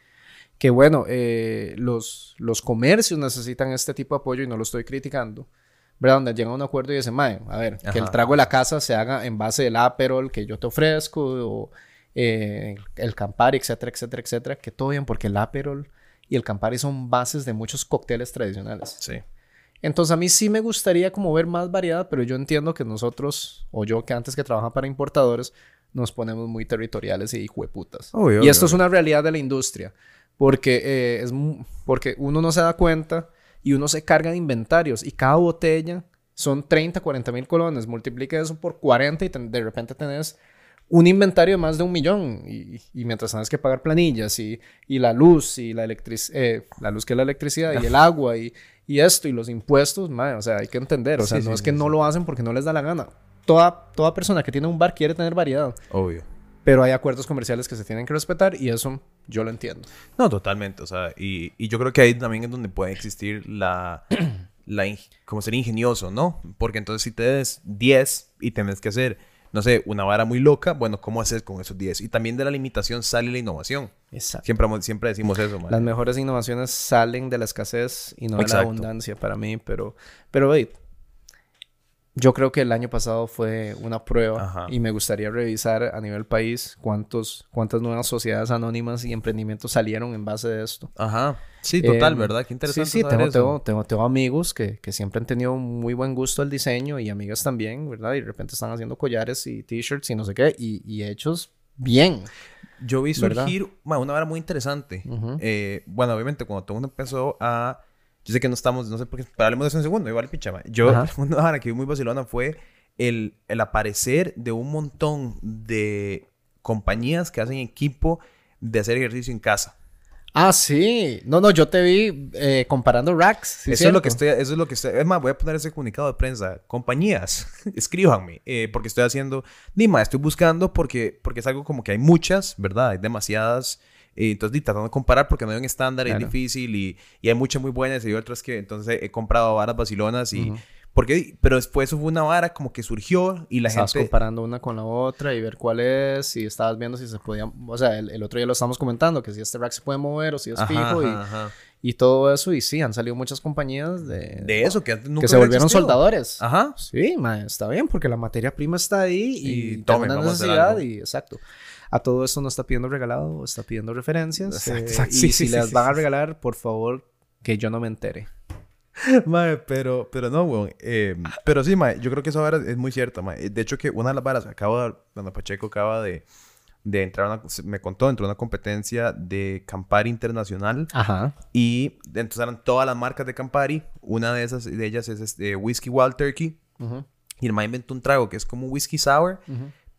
Que bueno, eh, los, los comercios necesitan este tipo de apoyo y no lo estoy criticando. ¿Verdad? Donde llegan a un acuerdo y dicen, mae, a ver, que el Ajá. trago de la casa se haga en base del Aperol que yo te ofrezco o eh, el Campari, etcétera, etcétera, etcétera. Que todo bien, porque el Aperol y el Campari son bases de muchos cócteles tradicionales. Sí. Entonces a mí sí me gustaría como ver más variedad, pero yo entiendo que nosotros, o yo que antes que trabaja para importadores, nos ponemos muy territoriales y hijueputas. Obvio, y obvio, esto es una realidad de la industria, porque, eh, es porque uno no se da cuenta y uno se carga de inventarios y cada botella son 30, 40 mil colones. Multiplica eso por 40 y de repente tenés un inventario de más de un millón. Y, y mientras tienes que pagar planillas y, y la luz y la electricidad, la luz que es la electricidad y el agua y, y esto y los impuestos, mae, o sea, hay que entender. O sea, Sí, no sí, es sí, que no lo hacen porque no les da la gana. Toda, toda persona que tiene un bar quiere tener variedad, Obvio. pero hay acuerdos comerciales que se tienen que respetar y eso yo lo entiendo. No, totalmente. O sea, y, y yo creo que ahí también es donde puede existir la, como ser ingenioso, ¿no? Porque entonces si te des 10 y tenés que hacer, no sé, una vara muy loca, bueno, ¿cómo haces con esos 10? Y también de la limitación sale la innovación. Exacto. Siempre, siempre decimos eso, man. Las mejores innovaciones salen de la escasez y no de la abundancia para mí, pero, pero hey, yo creo que el año pasado fue una prueba Ajá. y me gustaría revisar a nivel país cuántos, cuántas nuevas sociedades anónimas y emprendimientos salieron en base de esto. Ajá. Sí, total, Eh, ¿verdad? Qué interesante Sí, sí, saber tengo, eso. tengo, tengo, tengo amigos que, que siempre han tenido muy buen gusto al diseño y amigas también, ¿verdad? Y de repente están haciendo collares y t-shirts y no sé qué, y, y hechos bien. Yo vi surgir una vara muy interesante. Ujú. Eh, bueno, obviamente, cuando todo el mundo empezó a. Yo sé que no estamos, no sé por qué, pero hablemos de eso en segundo, igual picha. ma. Yo, Ajá. una vara que vi muy vacilona fue el, el aparecer de un montón de compañías que hacen equipo de hacer ejercicio en casa. Ah, sí. No, no, yo te vi eh, comparando racks. ¿sí eso es lo que estoy, eso es lo que estoy. Es más, voy a poner ese comunicado de prensa. Compañías, escríbanme, eh, porque estoy haciendo. Dima, estoy buscando porque, porque es algo como que hay muchas, ¿verdad? Hay demasiadas. eh, entonces, tratando de comparar porque no hay un estándar, Claro. es difícil y, y hay muchas muy buenas y hay otras que entonces he comprado varas vacilonas y. Porque, pero después hubo una vara como que surgió y la Estabas gente. comparando una con la otra y ver cuál es, y estabas viendo si se podía, o sea, el, el otro día lo estábamos comentando, que si este rack se puede mover o si es Ajá, fijo y, ajá, y todo eso, y sí, han salido muchas compañías de, De eso, que antes nunca que se volvieron existido. soldadores. Ajá. Sí, ma, está bien, porque la materia prima está ahí y, Y una necesidad y exacto. A todo esto no está pidiendo regalado, está pidiendo referencias. Exacto, eh, exacto. y Sí, si sí, les sí, van a sí, sí. regalar, por favor, que yo no me entere. Mae, pero, pero no, weón. Eh, pero sí, mae, yo creo que esa vara es muy cierta, mae. De hecho, que una de las varas, acabo de, cuando Pacheco acaba de, de entrar a una, me contó, entró a una competencia de Campari Internacional Ajá. y entonces eran todas las marcas de Campari. Una de esas, de ellas es este, Whiskey Wild Turkey. Y el mae inventó un trago que es como un whisky sour,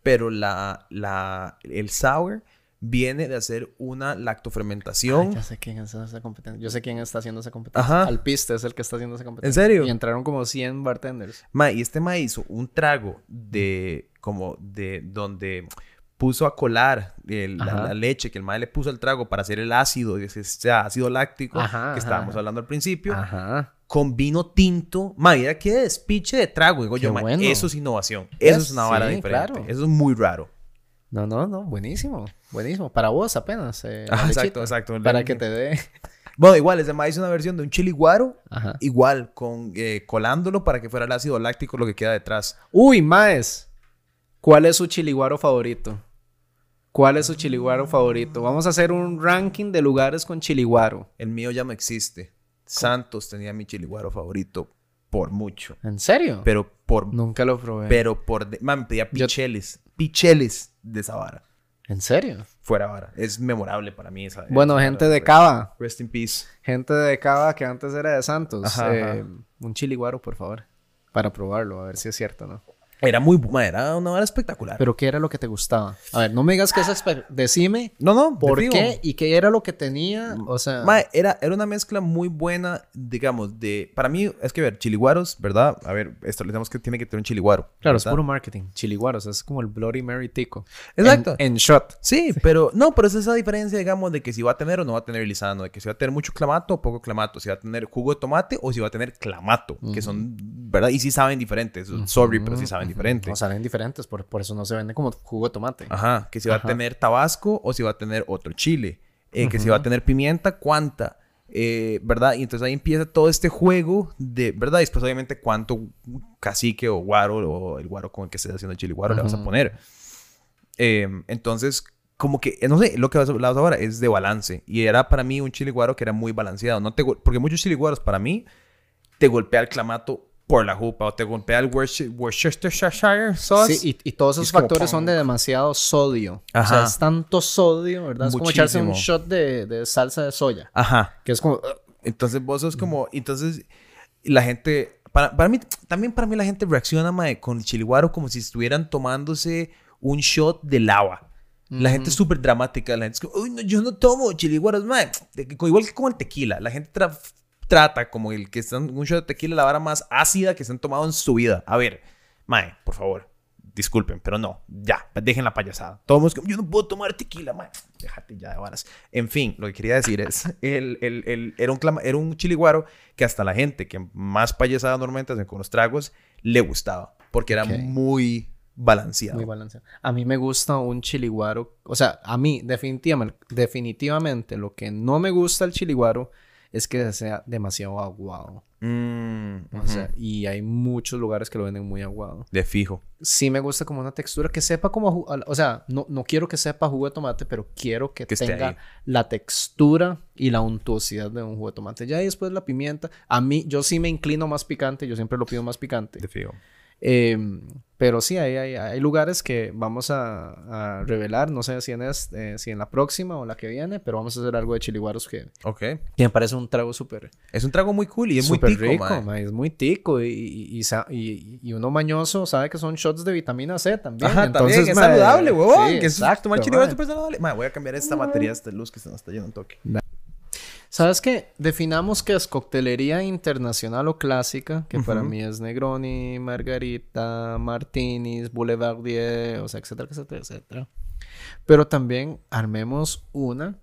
pero la, la, el sour viene de hacer una lactofermentación. Ay, ya sé quién es esa competencia. Yo sé quién está haciendo esa competencia. Ajá. Alpiste es el que está haciendo esa competencia. ¿En serio? Y entraron como 100 bartenders. Ma, y este ma hizo un trago de como de donde puso a colar el- la, leche que el ma le puso al trago para hacer el ácido, ese sea ácido láctico Ajá, que estábamos ajá. hablando al principio, Ajá. con vino tinto. Ma, mira qué despiche de trago, digo yo, ma, bueno. eso es innovación. Eso Es- es una vara sí, diferente. claro. Eso es muy raro. No, no, no. Buenísimo. Buenísimo. Para vos apenas. eh, Ajá, exacto, exacto. Para que te dé. Bueno, igual, ese ma hizo una versión de un chili guaro, Ajá. igual, con eh, colándolo para que fuera el ácido láctico lo que queda detrás. Uy, Maes. ¿Cuál es su chiliguaro favorito? ¿Cuál es su chiliguaro favorito? Vamos a hacer un ranking de lugares con chiliguaro. El mío ya no existe. Santos tenía mi chiliguaro favorito por mucho. ¿En serio? Pero por... Nunca lo probé. Pero por... Man, pedía Yo- picheles. De esa vara. ¿En serio? Fuera vara. Es memorable para mí esa... Bueno, esa gente de Cava. Rest in peace. Gente de Cava que antes era de Santos. Ajá, eh, ajá. Un chiliguaro, por favor. Para probarlo, a ver si es cierto o no. Era muy... Era una vara espectacular. Pero ¿qué era lo que te gustaba? A ver, no me digas que es Decime no, no. por digo. qué y qué era lo que tenía. O sea... Ma, era, era una mezcla muy buena, digamos, de... Para mí, es que, ver, chiliguaros, ¿verdad? A ver, establecemos que tiene que tener un chiliguaro. Claro, es puro marketing. Chiliguaros, es como el Bloody Mary Tico. Exacto. En, en shot. Sí, pero no, pero es esa diferencia, digamos, de que si va a tener o no va a tener lisano, de que si va a tener mucho clamato o poco clamato, si va a tener jugo de tomate o si va a tener clamato, que son, ¿verdad? Y sí saben diferentes. Sorry, pero sí saben diferente. No salen diferentes, por, por eso no se vende como jugo de tomate. Ajá, que si va Ajá. a tener tabasco o si va a tener otro chile, eh, que si va a tener pimienta, cuánta, eh, ¿verdad? Y entonces ahí empieza todo este juego de, ¿verdad? Y después obviamente cuánto cacique o guaro o el guaro con el que estés haciendo el chile guaro le vas a poner. Eh, entonces, como que, eh, no sé, lo que hablabas ahora es de balance. Y era para mí un chile guaro que era muy balanceado. No te, porque muchos chile guaros para mí te golpea el clamato por la jupa o te golpea el Worcester- Worcestershire sauce. Sí, y, y todos esos Es factores son de demasiado sodio. O Ajá. sea, es tanto sodio, ¿verdad? Es como echarse un shot de, de salsa de soya. Ajá. Que es como... uh, Entonces vos sos como... Entonces la gente... Para, para mí, también para mí la gente reacciona, mae, con el chiliguaro como si estuvieran tomándose un shot de lava. La gente es súper dramática. La gente es como, uy, no, yo no tomo chiliguaros, mae. Igual que con el tequila. La gente trata como el que están un shot de tequila la vara más ácida que se han tomado en su vida. A ver, mae, por favor. Disculpen, pero no. Ya, dejen la payasada. Todo el mundo es como, yo no puedo tomar tequila, mae. Déjate ya de varas. En fin, lo que quería decir es, el, el, el- era, un clama- era un chiliguaro que hasta la gente que más payasada normalmente hacen con los tragos, le gustaba. Porque era Ok. muy balanceado. Muy balanceado. A mí me gusta un chiliguaro. O sea, a mí definitivamente, definitivamente lo que no me gusta el chiliguaro es que sea demasiado aguado. Mm, O sea, y hay muchos lugares que lo venden muy aguado. de fijo. Sí me gusta como una textura que sepa como... O sea, no, no quiero que sepa jugo de tomate, pero quiero que, Que tenga la textura y la untuosidad de un jugo de tomate. Ya y después la pimienta. A mí, yo sí me inclino más picante. Yo siempre lo pido más picante. De fijo. Eh, pero sí, hay, hay, hay lugares que vamos a, a revelar, no sé si en, este, si en la próxima o la que viene, pero vamos a hacer algo de chiliguaros que, Ok. que me parece un trago súper Es un trago muy cool y es muy tico, rico, mae. mae, es muy tico y, y, y y- uno mañoso sabe que son shots de vitamina C también. Ajá, entonces, también es mae, saludable, huevón. sí, que exacto, tomar chiliguaro es mae. súper saludable. Voy a cambiar esta batería de luz que se nos está yendo un toque. ¿Sabes qué? Definamos que es coctelería internacional o clásica, que para mí es Negroni, Margarita, Martinis, Boulevardier, o sea, etcétera, etcétera, etcétera. Pero también armemos una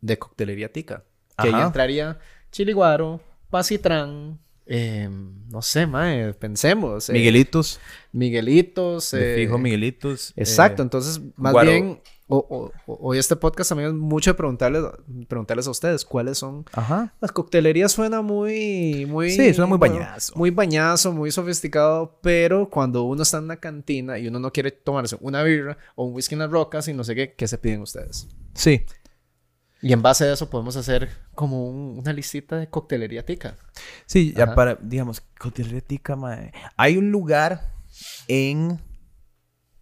de coctelería tica, que ahí entraría chiliguaro, pasitrán, eh, no sé, mae, pensemos. eh, Miguelitos. Miguelitos. Eh, fijo, Miguelitos. Exacto, eh, entonces más guaro. bien, o- o- o- hoy este podcast también es mucho de preguntarles, preguntarles a ustedes cuáles son Ajá. las coctelerías suena muy, muy... Sí, suena muy bueno, bañazo. Muy bañazo, muy sofisticado, pero cuando uno está en una cantina y uno no quiere tomarse una birra o un whisky en las rocas y no sé qué, ¿qué se piden ustedes? Sí. Y en base a eso podemos hacer como un- una listita de coctelería tica. Sí, ya Ajá. para, digamos, mae. Hay un lugar en.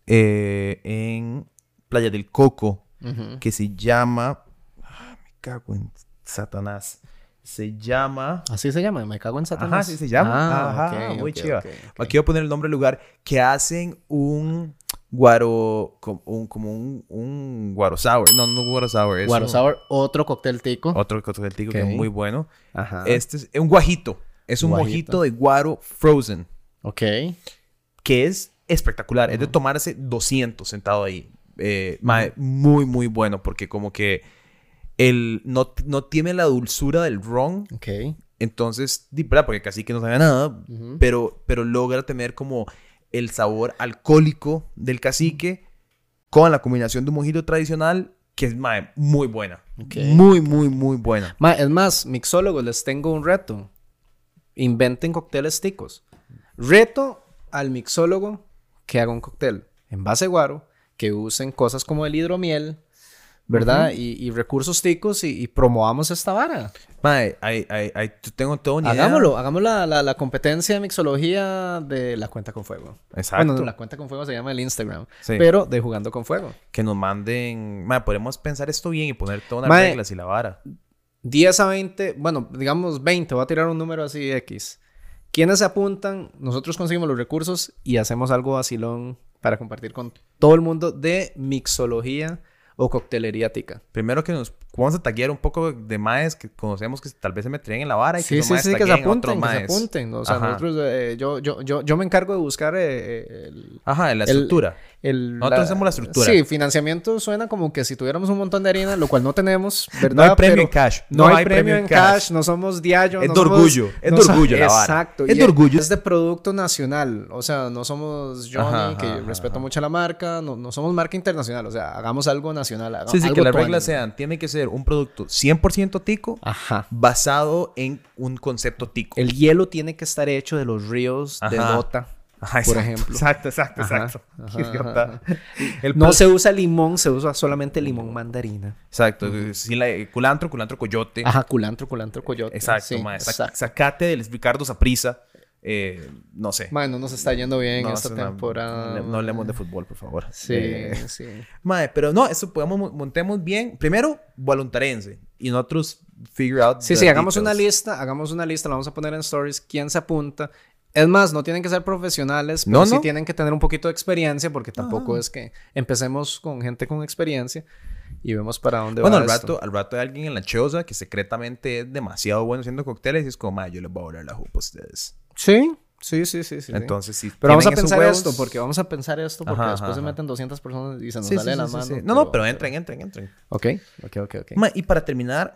eh, en Playa del Coco que se llama. ah, me cago en Satanás. Se llama. Así se llama, me cago en Satanás. Ajá, sí se llama. Ah, Ajá, muy ok, chiva. Aquí voy a poner el nombre del lugar. Que hacen un guaro. Como un, como un, un guaro sour. No, no guaro sour. Es Guaro un- sour, otro cóctel tico. Otro cóctel tico que es muy bueno. Ajá. Este es un guajito. Es un Guajito. mojito de guaro frozen. Ok. Que es espectacular. Es de tomarse 200 sentado ahí. Eh, muy, muy bueno. Porque como que el, no, no tiene la dulzura del ron. Ok. Entonces, ¿verdad? Porque casi que no sabe nada. Pero, pero logra tener como el sabor alcohólico del cacique con la combinación de un mojito tradicional que es mae, muy buena. Muy, muy, muy buena. Ma, es más, mixólogos, les tengo un reto. Inventen cócteles ticos. Reto al mixólogo que haga un cóctel en base guaro, que usen cosas como el hidromiel, ¿verdad? y, y recursos ticos y, y promovamos esta vara. Mae, yo tengo una idea. Hagámoslo, hagamos la, la, la competencia de mixología de la cuenta con fuego. Exacto. Bueno, la cuenta con fuego se llama el Instagram, Sí. pero de jugando con fuego. Que nos manden... Mae, podemos pensar esto bien y poner todas las reglas y la vara. 10 a 20, bueno, digamos 20, voy a tirar un número así X. ¿Quiénes se apuntan? Nosotros conseguimos los recursos y hacemos algo vacilón para compartir con todo el mundo de mixología o coctelería tica. Primero que nos vamos a taguear un poco de maes que conocemos que tal vez se meterían en la vara y que Sí, esos sí, sí, que se apunten, que se apunten. O sea, Ajá. nosotros, eh, yo, yo, yo, yo me encargo de buscar eh, el, Ajá, en la estructura. el- Nosotros hacemos la estructura. Sí, financiamiento suena como que si tuviéramos un montón de harina, lo cual no tenemos, ¿verdad? No hay premio Pero en cash. No, hay, premio en cash. no somos Diallo. Es no de somos- orgullo, es no de orgullo la vara. Exacto. Es y de orgullo. Es de producto nacional. O sea, no somos Johnny, Ajá, que ajá, respeto ajá. mucho la marca. No, no somos marca internacional. O sea, hagamos algo nacional. Sí, sí, algo que las reglas sean, tiene que ser un producto 100% tico Ajá. basado en un concepto tico. El hielo tiene que estar hecho de los ríos de. Dota. Ajá, por exacto, ejemplo. Exacto, exacto, Ajá, exacto. ajá. El No se usa limón, se usa solamente limón mandarina. Exacto. Sí, la, culantro, culantro, coyote. Ajá, culantro, culantro, coyote. Exacto, Sí. Sac- exacto. Sacate del Ricardo Saprisa. Eh, no sé. Mae, no nos está yendo bien No, esta es una- temporada. No, no hablemos de fútbol, por favor. Sí, Eh, sí. Mae, pero no, eso podemos, montemos bien. Primero, voluntarense. y nosotros figure out. Sí, sí, hagamos una details. lista, hagamos una lista, la vamos a poner en stories, quién se apunta. Es más, no tienen que ser profesionales, pero No, sí no. tienen que tener un poquito de experiencia, porque tampoco Ah. es que empecemos con gente con experiencia y vemos para dónde Bueno, va al esto. rato, al rato hay alguien en la choza que secretamente es demasiado bueno haciendo cócteles y es como, "Ma, yo les voy a volar la jupa a ustedes. Sí, sí, sí, sí, sí. sí. Entonces, sí. Pero vamos a pensar huevos- esto, porque vamos a pensar esto, porque Ajá, después ajá, se meten 200 personas y se nos Sí, sale sí, sí, las sí, manos. sí. No, no, pero entren, entren, entren. Ok, ok, ok, ok. Ma, y para terminar,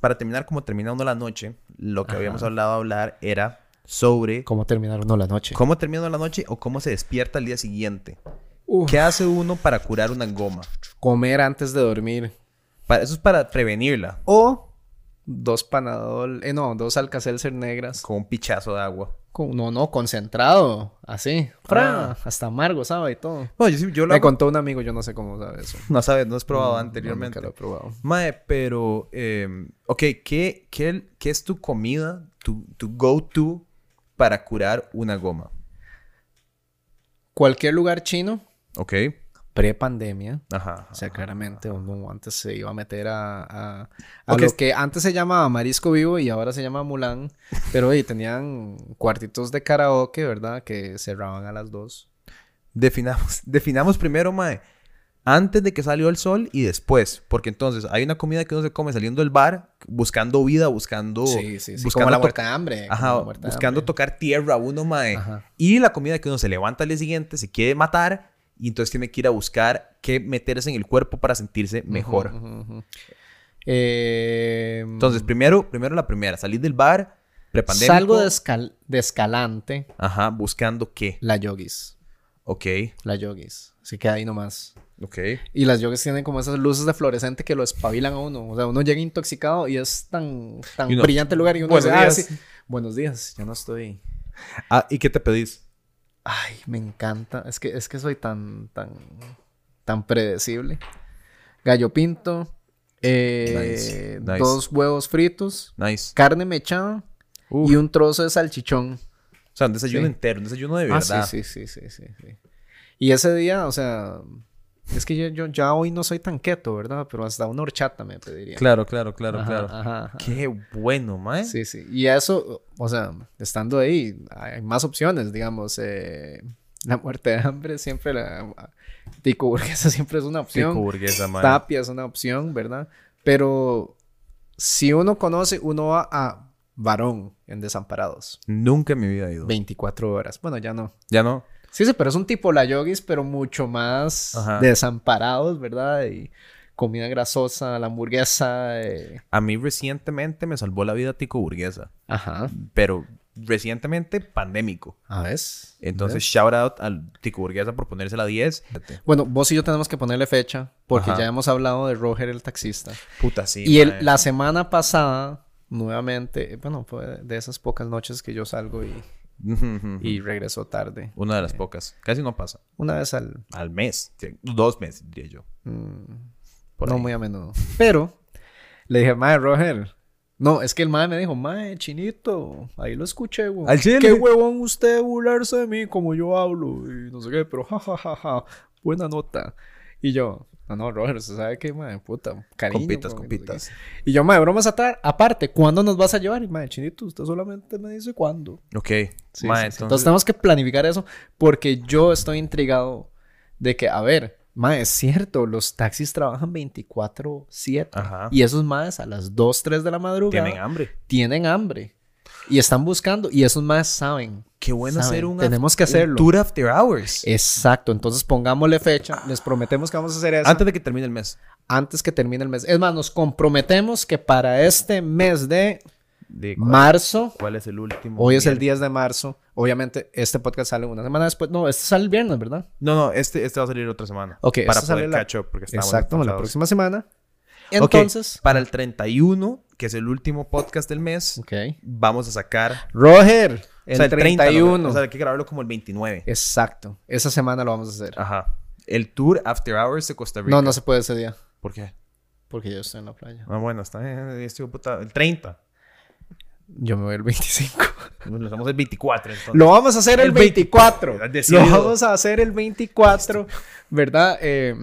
para terminar como terminando la noche, lo que Ajá. habíamos hablado de hablar era sobre ¿Cómo terminar uno la noche? cómo termina la noche o cómo se despierta al día siguiente. Uf, ¿Qué hace uno para curar una goma? comer antes de dormir. Para, eso es para prevenirla O dos panadol, eh, no, dos alcacelser negras. con un pichazo de agua. Con- no, no, concentrado, así. Fra, Ah. hasta amargo, ¿sabe? Y todo. No, yo, sí- yo lo Me hago- contó un amigo, yo no sé cómo sabe eso. No sabes, no has probado No, anteriormente. nunca lo he probado. Mae, pero, eh, ok, ¿qué, qué, qué es tu comida, tu, tu go-to para curar una goma? Cualquier lugar chino, Ok, pre-pandemia. ajá. O sea, claramente uno antes se iba a meter a, a, a lo que antes se llamaba Marisco Vivo y ahora se llama Mulan. Pero oye, tenían cuartitos de karaoke, ¿verdad? Que cerraban a las dos. Definamos, definamos primero, mae, antes de que salió el sol y después. Porque entonces hay una comida que uno se come saliendo del bar, buscando vida, buscando. Sí, sí, sí. buscando como la to- muerte de hambre. como Ajá, la muerte de buscando hambre. tocar tierra uno, mae. Ajá. Y la comida que uno se levanta al día siguiente, se quiere matar y entonces tiene que ir a buscar qué meterse en el cuerpo para sentirse mejor. Eh, Entonces, primero, primero la primera, salir del bar, prepandémico. salgo de, escal- de Escalante, Ajá, buscando qué. la yogis. Ok, La yogis. Así que ahí nomás. Ok. Y las yogis tienen como esas luces de fluorescente que lo espabilan a uno. O sea, uno llega intoxicado y es tan, tan brillante el lugar y uno "Buenos dice, ah, días". sí. Buenos días, ya no estoy. Ah, ¿y qué te pedís? Ay, me encanta. Es que, es que soy tan, tan, tan predecible. Gallo pinto, eh, Nice, nice. dos huevos fritos, Nice. carne mechada y un trozo de salchichón. O sea, un desayuno Sí. entero, un desayuno de Ah, verdad. sí, sí, sí, sí, sí, sí. Y ese día, o sea, es que yo, yo ya hoy no soy tan keto, ¿verdad? Pero hasta una horchata me pediría. Claro, claro, claro, Ajá, claro. ajá, ajá. Qué bueno, mae. Sí, sí. Y eso, o sea, estando ahí, hay más opciones, digamos. eh, la muerte de hambre siempre, la tico burguesa siempre es una opción. Pico burguesa, mae. Tapia es una opción, ¿verdad? Pero si uno conoce, uno va a Varón en Desamparados. Nunca en mi vida he ido. 24 horas. Bueno, ya no. Ya no. Sí, sí, pero es un tipo la yogis, pero mucho más Ajá. desamparados, ¿verdad? Y comida grasosa, la hamburguesa. eh, A mí recientemente me salvó la vida Tico Burguesa. Ajá. Pero recientemente pandémico. A ver. ¿ves? Entonces, shout out al Tico Burguesa por ponerse la 10. Bueno, vos y yo tenemos que ponerle fecha porque Ajá. ya hemos hablado de Roger el taxista. Puta, sí. y el- la semana pasada, nuevamente, bueno, fue de esas pocas noches que yo salgo y. y regreso tarde. Una de las pocas. Casi no pasa. Una vez al... Al mes. Dos meses, diría yo. mm, Por no ahí. muy a menudo. Pero le dije, mae, Roger. No, es que el mae me dijo, mae, chinito, ahí lo escuché, güey. Al chile. Qué huevón usted burlarse de mí como yo hablo y no sé qué, pero jajajaja, buena nota. Y yo, no, no, Roger, usted sabe que, mae, puta, cariño. Compitas, compitas. qué. Y yo, mae, bromas atar- aparte, ¿cuándo nos vas a llevar? Y mae, chinito, usted solamente me dice cuándo. Ok. Sí, Mae, sí, sí. entonces, Entonces tenemos que planificar eso porque yo estoy intrigado de que, a ver, mae, es cierto, los taxis trabajan 24/7 Ajá. y esos maes a las 2, 3 de la madrugada tienen hambre. tienen hambre y están buscando y esos maes saben. Qué bueno Saben, hacer un, tenemos que un hacerlo. tour after hours. Exacto, entonces pongámosle fecha, les prometemos que vamos a hacer eso antes, Antes de que termine el mes. que termine el mes. Es más, nos comprometemos que para este mes de De cuál, marzo cuál es el último? Hoy es el viernes? 10 de marzo. Obviamente, este podcast sale una semana después. No, este sale el viernes, ¿verdad? No, no, este, este va a salir otra semana. Ok, Para este sale poder la- catch up, porque Exacto, la próxima semana. Entonces, para el 31, que es el último podcast del mes, vamos a sacar... Roger, el, o sea, 30, 31. ¿no? O sea, hay que grabarlo como el 29. Exacto. Esa semana lo vamos a hacer. Ajá. El tour after hours de Costa Rica. no, no se puede ese día. ¿Por qué? Porque yo estoy en la playa. Ah, bueno, está bien. El 30. Yo me voy el 25. Lo hacemos el 24, entonces. Lo vamos a hacer el, El 24. 24. Lo vamos a hacer el 24, ¿verdad? Eh,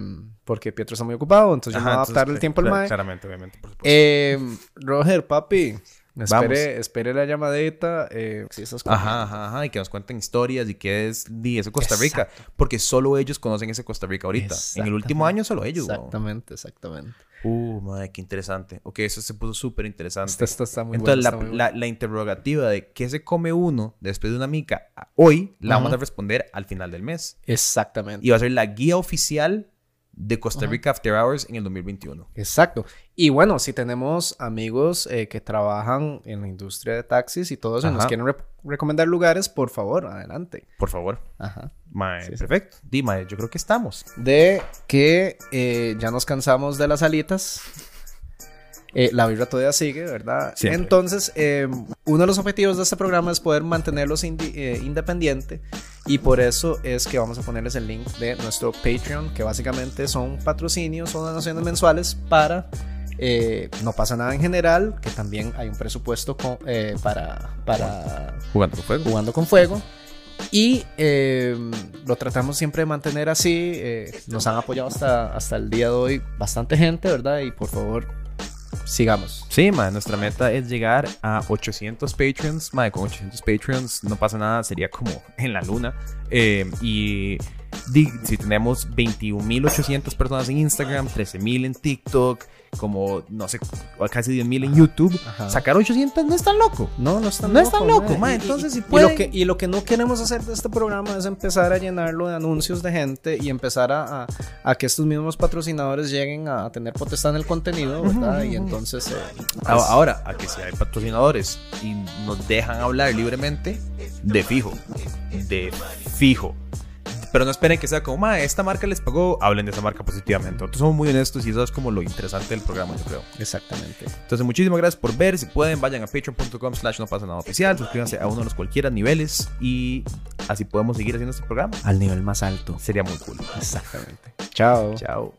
porque Pietro está muy ocupado, entonces yo me voy a Ajá, adaptar el tiempo al claro, mae. Claramente, obviamente, por supuesto. Eh, Roger, papi, Vamos. espere, espere la llamadita. Eh, sí, esas cosas. Ajá, ajá, ajá. Y que nos cuenten historias y qué es di, ese Costa Rica. Porque solo ellos conocen ese Costa Rica ahorita. En el último año solo ellos. ¿no? Exactamente, exactamente. Uh, madre, qué interesante. Ok, eso se puso súper interesante. Esto, esto está muy Entonces, bueno. la, está muy la- la interrogativa de qué se come uno después de una mica hoy, la vamos a responder al final del mes. Exactamente. Y va a ser la guía oficial de Costa Rica After Hours en el 2021. Exacto. Y bueno, si tenemos amigos eh, que trabajan en la industria de taxis y todo eso, y nos quieren re- recomendar lugares, por favor, adelante. Por favor. Ajá. Mae, Sí, sí. perfecto. Dime, yo creo que estamos. De que eh, ya nos cansamos de las alitas. Eh, la vibra todavía sigue, ¿verdad? Siempre. Entonces, eh, uno de los objetivos de este programa es poder mantenerlos eh, independiente y por eso es que vamos a ponerles el link de nuestro Patreon, que básicamente son patrocinios, son donaciones mensuales para eh, No pasa nada en general, que también hay un presupuesto con- eh, para, para Jugando con fuego. jugando con fuego. Y eh, lo tratamos siempre de mantener así. eh, nos han apoyado hasta, hasta el día de hoy bastante gente, ¿verdad? Y por favor, sigamos. Sí, mae, nuestra meta es llegar a 800 Patreons. Mae, con 800 Patreons no pasa nada, sería como en la luna. Eh, y si tenemos 21.800 personas en Instagram, 13.000 en TikTok, como, no sé, casi 10.000 en YouTube, Ajá. sacar 800 no es tan loco. No, no es tan No es tan loco, Y- entonces, y, si y lo que, y lo que no queremos hacer de este programa es empezar a llenarlo de anuncios de gente y empezar a, a- a que estos mismos patrocinadores lleguen a, tener potestad en el contenido, ¿verdad? Y entonces... eh, pues, Ahora, a que si hay patrocinadores y nos dejan hablar libremente, de fijo. De fijo. Pero no esperen que sea como, ma, esta marca les pagó, hablen de esa marca positivamente. Nosotros somos muy honestos y eso es como lo interesante del programa, yo creo. Exactamente. Entonces, muchísimas gracias por ver. Si pueden, vayan a patreon.com slash no pasa nada oficial. Suscríbanse a uno de los cualquiera niveles y así podemos seguir haciendo este programa. Al nivel más alto. Sería muy cool. Exactamente. Chao. Chao.